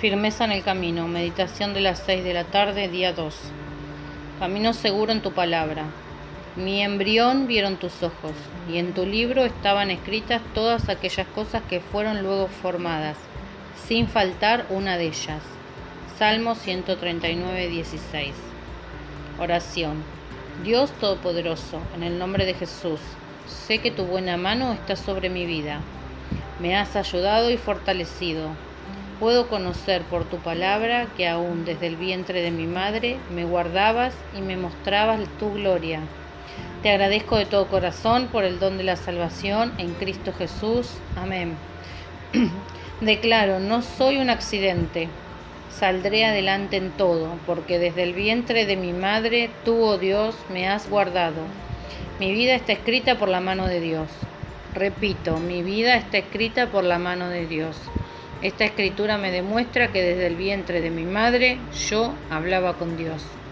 Firmeza en el camino. Meditación de las 6 de la tarde, día 2. Camino seguro en tu palabra. Mi embrión vieron tus ojos, y en tu libro estaban escritas todas aquellas cosas que fueron luego formadas, sin faltar una de ellas. Salmo 139, 16. Oración. Dios Todopoderoso, en el nombre de Jesús, sé que tu buena mano está sobre mi vida. Me has ayudado y fortalecido Puedo conocer por tu palabra que aún desde el vientre de mi madre me guardabas y me mostrabas tu gloria. Te agradezco de todo corazón por el don de la salvación en Cristo Jesús. Amén. Declaro, no soy un accidente. Saldré adelante en todo, porque desde el vientre de mi madre tú, oh Dios, me has guardado. Mi vida está escrita por la mano de Dios. Repito, mi vida está escrita por la mano de Dios. Esta escritura me demuestra que desde el vientre de mi madre yo hablaba con Dios.